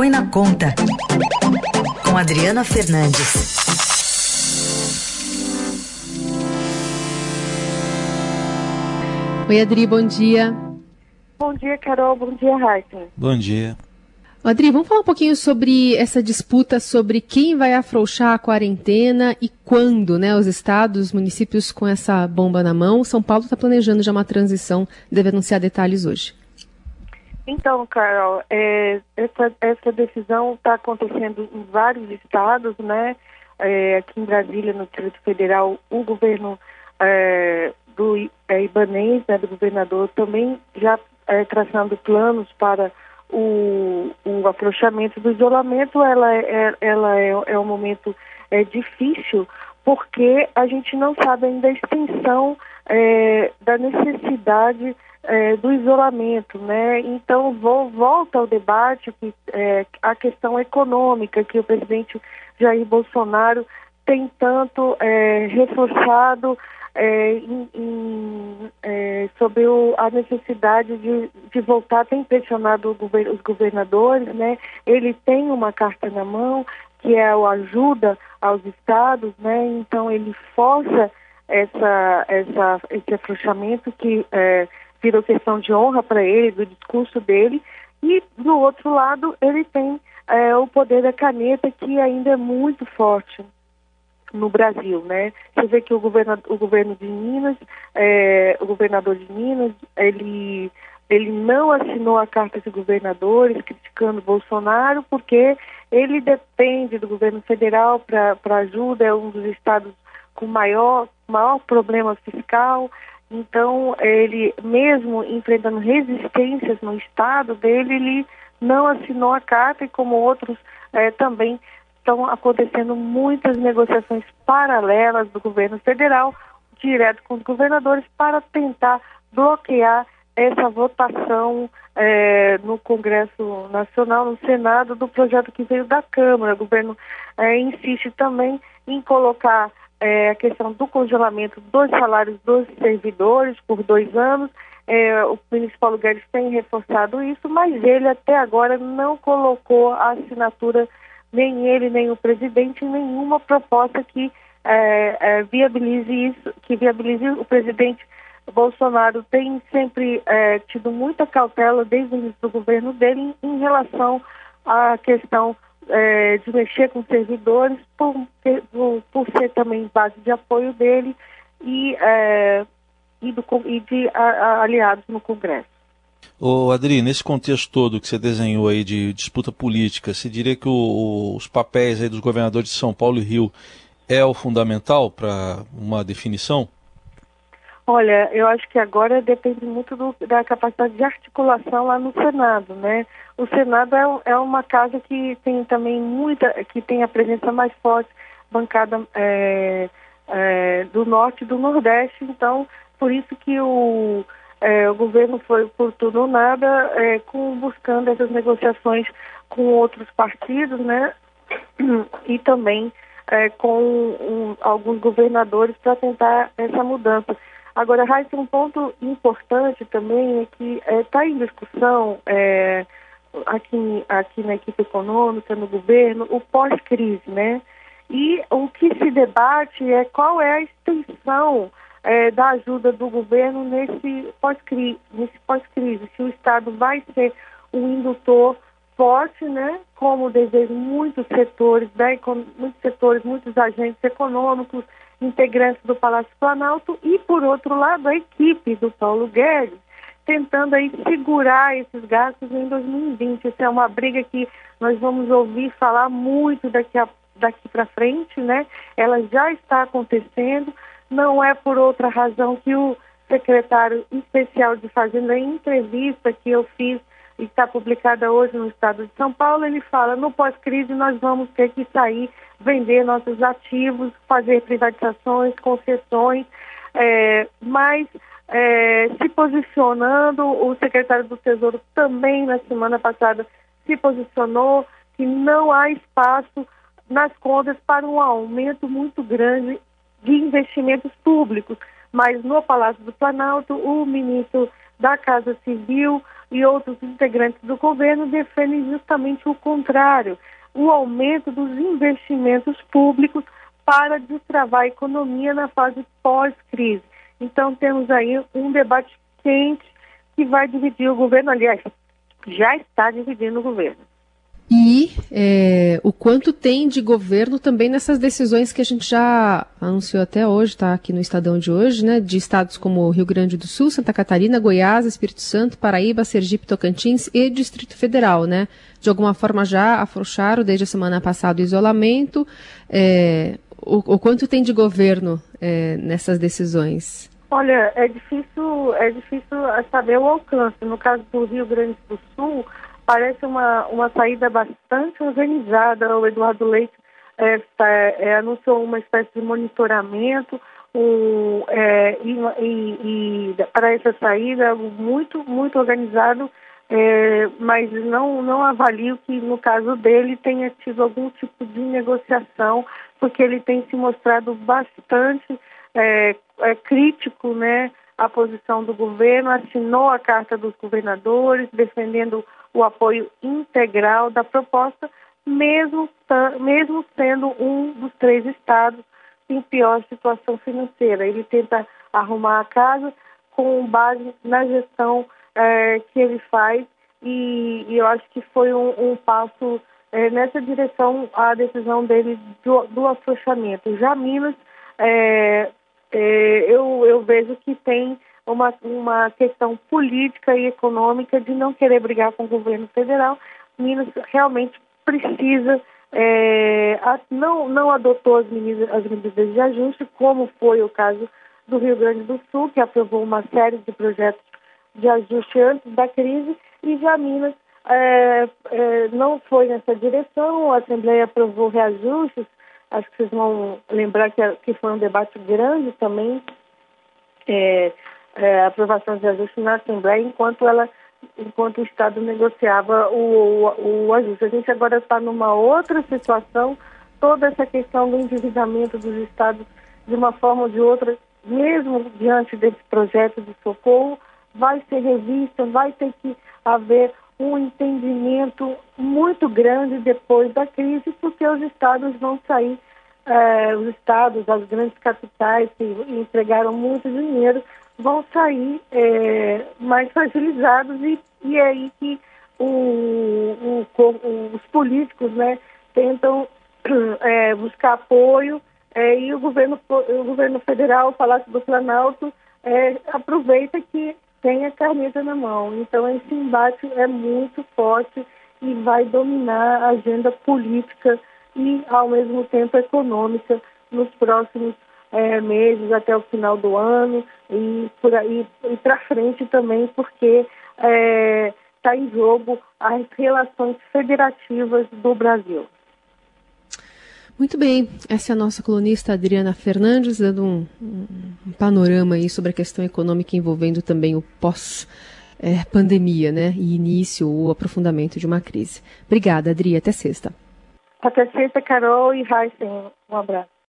Põe na Conta, com Adriana Fernandes. Oi, Adri, bom dia. Bom dia, Carol. Bom dia, Raíssa. Bom dia. Adri, vamos falar um pouquinho sobre essa disputa sobre quem vai afrouxar a quarentena e quando, né? Os estados, os municípios com essa bomba na mão. São Paulo está planejando já uma transição, deve anunciar detalhes hoje. Então, Carol, é, essa, essa decisão está acontecendo em vários estados, né? É, aqui em Brasília, no Distrito Federal, o governo é, do é, Ibanês, né, do governador, também já é, traçando planos para o, o afrouxamento do isolamento, ela, é, ela é, é um momento é, difícil, porque a gente não sabe ainda a extensão é, da necessidade é, do isolamento, né? Então vou, volta ao debate que, é, a questão econômica que o presidente Jair Bolsonaro tem tanto é, reforçado é, em, é, sobre o, a necessidade de, de voltar, tem pressionado gover, os governadores, né? Ele tem uma carta na mão que é o ajuda aos estados, né? Então ele força essa, essa, esse afrouxamento que virou questão de honra para ele, do discurso dele, e do outro lado ele tem é, o poder da caneta que ainda é muito forte no Brasil, né? Você vê que o governo, o governo de Minas, é, o governador de Minas, ele ele não assinou a carta de governadores criticando Bolsonaro porque ele depende do governo federal para ajuda, é um dos estados com maior maior problema fiscal. Então, ele, mesmo enfrentando resistências no estado dele, ele não assinou a carta e como outros é, também estão acontecendo muitas negociações paralelas do governo federal, direto com os governadores, para tentar bloquear essa votação é, no Congresso Nacional, no Senado, do projeto que veio da Câmara. O governo é, insiste também em colocar é, a questão do congelamento dos salários dos servidores por dois anos. É, o ministro Paulo Guedes tem reforçado isso, mas ele até agora não colocou a assinatura, nem ele, nem o presidente, em nenhuma proposta que é, é viabilize isso, que viabilize o presidente Bolsonaro tem sempre é, tido muita cautela desde o início do governo dele em, em relação à questão é, de mexer com servidores, por, por, por, ser também base de apoio dele e, é, e, do, e de a, a, aliados no Congresso. Ô Adri, nesse contexto todo que você desenhou aí de disputa política, você diria que o, os papéis aí dos governadores de São Paulo e Rio é o fundamental para uma definição? Olha, eu acho que agora depende muito do, da capacidade de articulação lá no Senado, né? O Senado é, é, uma casa que tem também muita, que tem a presença mais forte, bancada é, é, do Norte e do Nordeste, então por isso que o, é, o governo foi por tudo ou nada, é, com, buscando essas negociações com outros partidos, né? E também é, com um, alguns governadores para tentar essa mudança. Agora, Raíssa, um ponto importante também é que está é, em discussão é, aqui, aqui na equipe econômica, no governo, o pós-crise, né? E o que se debate é qual é a extensão é, da ajuda do governo nesse pós-crise, nesse pós-crise. Se o Estado vai ser um indutor forte, né? Como desejam muitos setores, né, muitos setores, muitos agentes econômicos, integrantes do Palácio Planalto e, por outro lado, a equipe do Paulo Guedes, tentando aí segurar esses gastos em 2020. Essa é uma briga que nós vamos ouvir falar muito daqui, daqui para frente, né? Ela já está acontecendo, não é por outra razão que o secretário especial de Fazenda, em entrevista que eu fiz está publicada hoje no estado de São Paulo, ele fala, no pós-crise nós vamos ter que sair vender nossos ativos, fazer privatizações, concessões, é, mas é, se posicionando, o secretário do Tesouro também na semana passada se posicionou que não há espaço nas contas para um aumento muito grande de investimentos públicos. Mas no Palácio do Planalto, o ministro da Casa Civil e outros integrantes do governo defendem justamente o contrário, o aumento dos investimentos públicos para destravar a economia na fase pós-crise. Então temos aí um debate quente que vai dividir o governo, aliás, já está dividindo o governo e é, o quanto tem de governo também nessas decisões que a gente já anunciou até hoje, está aqui no Estadão de hoje, né, de estados como Rio Grande do Sul, Santa Catarina, Goiás, Espírito Santo, Paraíba, Sergipe, Tocantins e Distrito Federal, né? De alguma forma já afrouxaram desde a semana passada o isolamento. É, o, o, quanto tem de governo é, nessas decisões? Olha, é difícil, é difícil saber o alcance. No caso do Rio Grande do Sul, parece uma, uma saída bastante organizada. O Eduardo Leite é, é, anunciou uma espécie de monitoramento um, é, e, e, e, para essa saída muito, muito organizado, é, mas não, não avalio que no caso dele tenha tido algum tipo de negociação, porque ele tem se mostrado bastante é, é, crítico né, à posição do governo, assinou a carta dos governadores, defendendo o apoio integral da proposta, mesmo, mesmo sendo um dos três estados em pior situação financeira. Ele tenta arrumar a casa com base na gestão é, que ele faz e, e, eu acho que foi um, um passo é, nessa direção a decisão dele do, do afrouxamento. Já Minas, é, eu, eu vejo que tem uma, uma questão política e econômica de não querer brigar com o governo federal. Minas realmente precisa, é, a, não, não adotou as medidas, as medidas de ajuste, como foi o caso do Rio Grande do Sul, que aprovou uma série de projetos de ajuste antes da crise, e já Minas é, é, não foi nessa direção, a Assembleia aprovou reajustes, acho que vocês vão lembrar que, que foi um debate grande também, é, é, aprovação de ajuste na Assembleia enquanto ela enquanto o Estado negociava o, o, o ajuste. A gente agora está numa outra situação, toda essa questão do endividamento dos Estados, de uma forma ou de outra, mesmo diante desse projeto de socorro, vai ser revista, vai ter que haver um entendimento muito grande depois da crise, porque os Estados vão sair, eh, os Estados, as grandes capitais que entregaram muito dinheiro, vão sair é, mais fragilizados e, e é aí que o, o, o, os políticos né, tentam é, buscar apoio é, e o governo, o governo federal, o Palácio do Planalto, é, aproveita que tem a caneta na mão. Então esse embate é muito forte e vai dominar a agenda política e ao mesmo tempo econômica nos próximos é, meses até o final do ano e por aí e para frente também, porque está é, tá em jogo as relações federativas do Brasil. Muito bem, essa é a nossa colunista Adriana Fernandes, dando um, um panorama aí sobre a questão econômica envolvendo também o pós-pandemia, é, né? E início ou aprofundamento de uma crise. Obrigada, Adri, até sexta. Até sexta, Carol e Heisen. Um abraço.